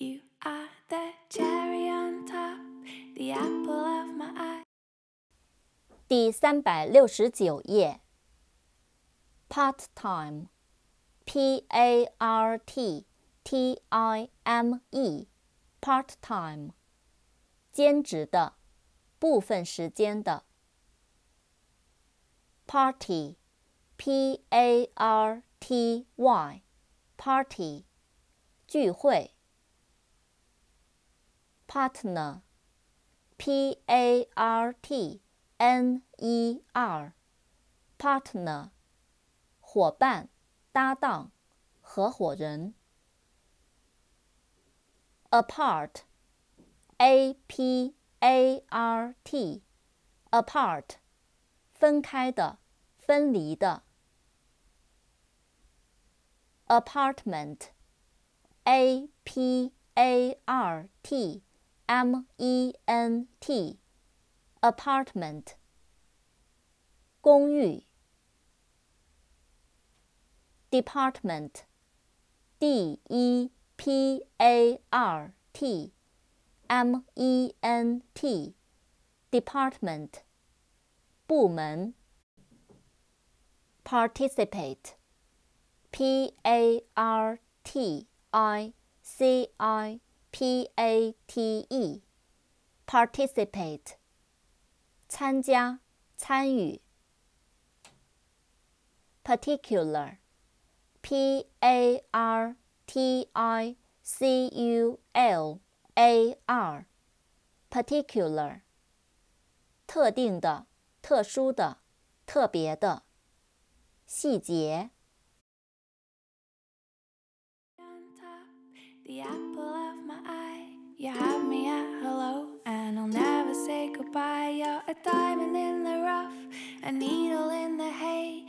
You are the cherry on top, the apple of my eye. 第三百六十九页。Part time, P A R T T I M E, part time，兼职的，部分时间的。Party, P A R T Y, party，聚会。 Partner, P A R T N E R, partner，伙伴、搭档、合伙人。Apart, A P A R T, apart，分开的、分离的。Apartment, A P A R T M E N T, apartment，公寓。Department, D E P A R T M E N T, department，部门。Participate, P A R T I C I P A T E, participate，参加、参与。Particular, P A R T I C U L A R, particular，特定的、特殊的、特别的。细节。The apple of my eye. You have me at hello, and I'll never say goodbye. You're a diamond in the rough, a needle in the hay.